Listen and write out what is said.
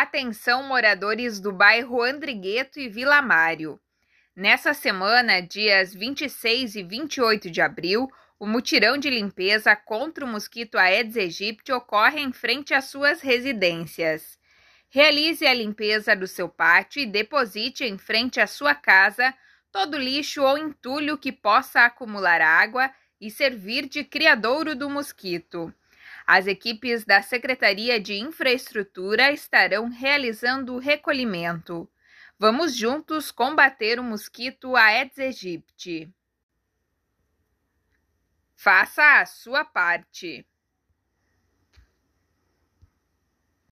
Atenção, moradores do bairro Andrigueto e Vila Mário. Nessa semana, dias 26 e 28 de abril, o mutirão de limpeza contra o mosquito Aedes aegypti ocorre em frente às suas residências. Realize a limpeza do seu pátio e deposite em frente à sua casa todo lixo ou entulho que possa acumular água e servir de criadouro do mosquito. As equipes da Secretaria de Infraestrutura estarão realizando o recolhimento. Vamos juntos combater o mosquito Aedes aegypti. Faça a sua parte.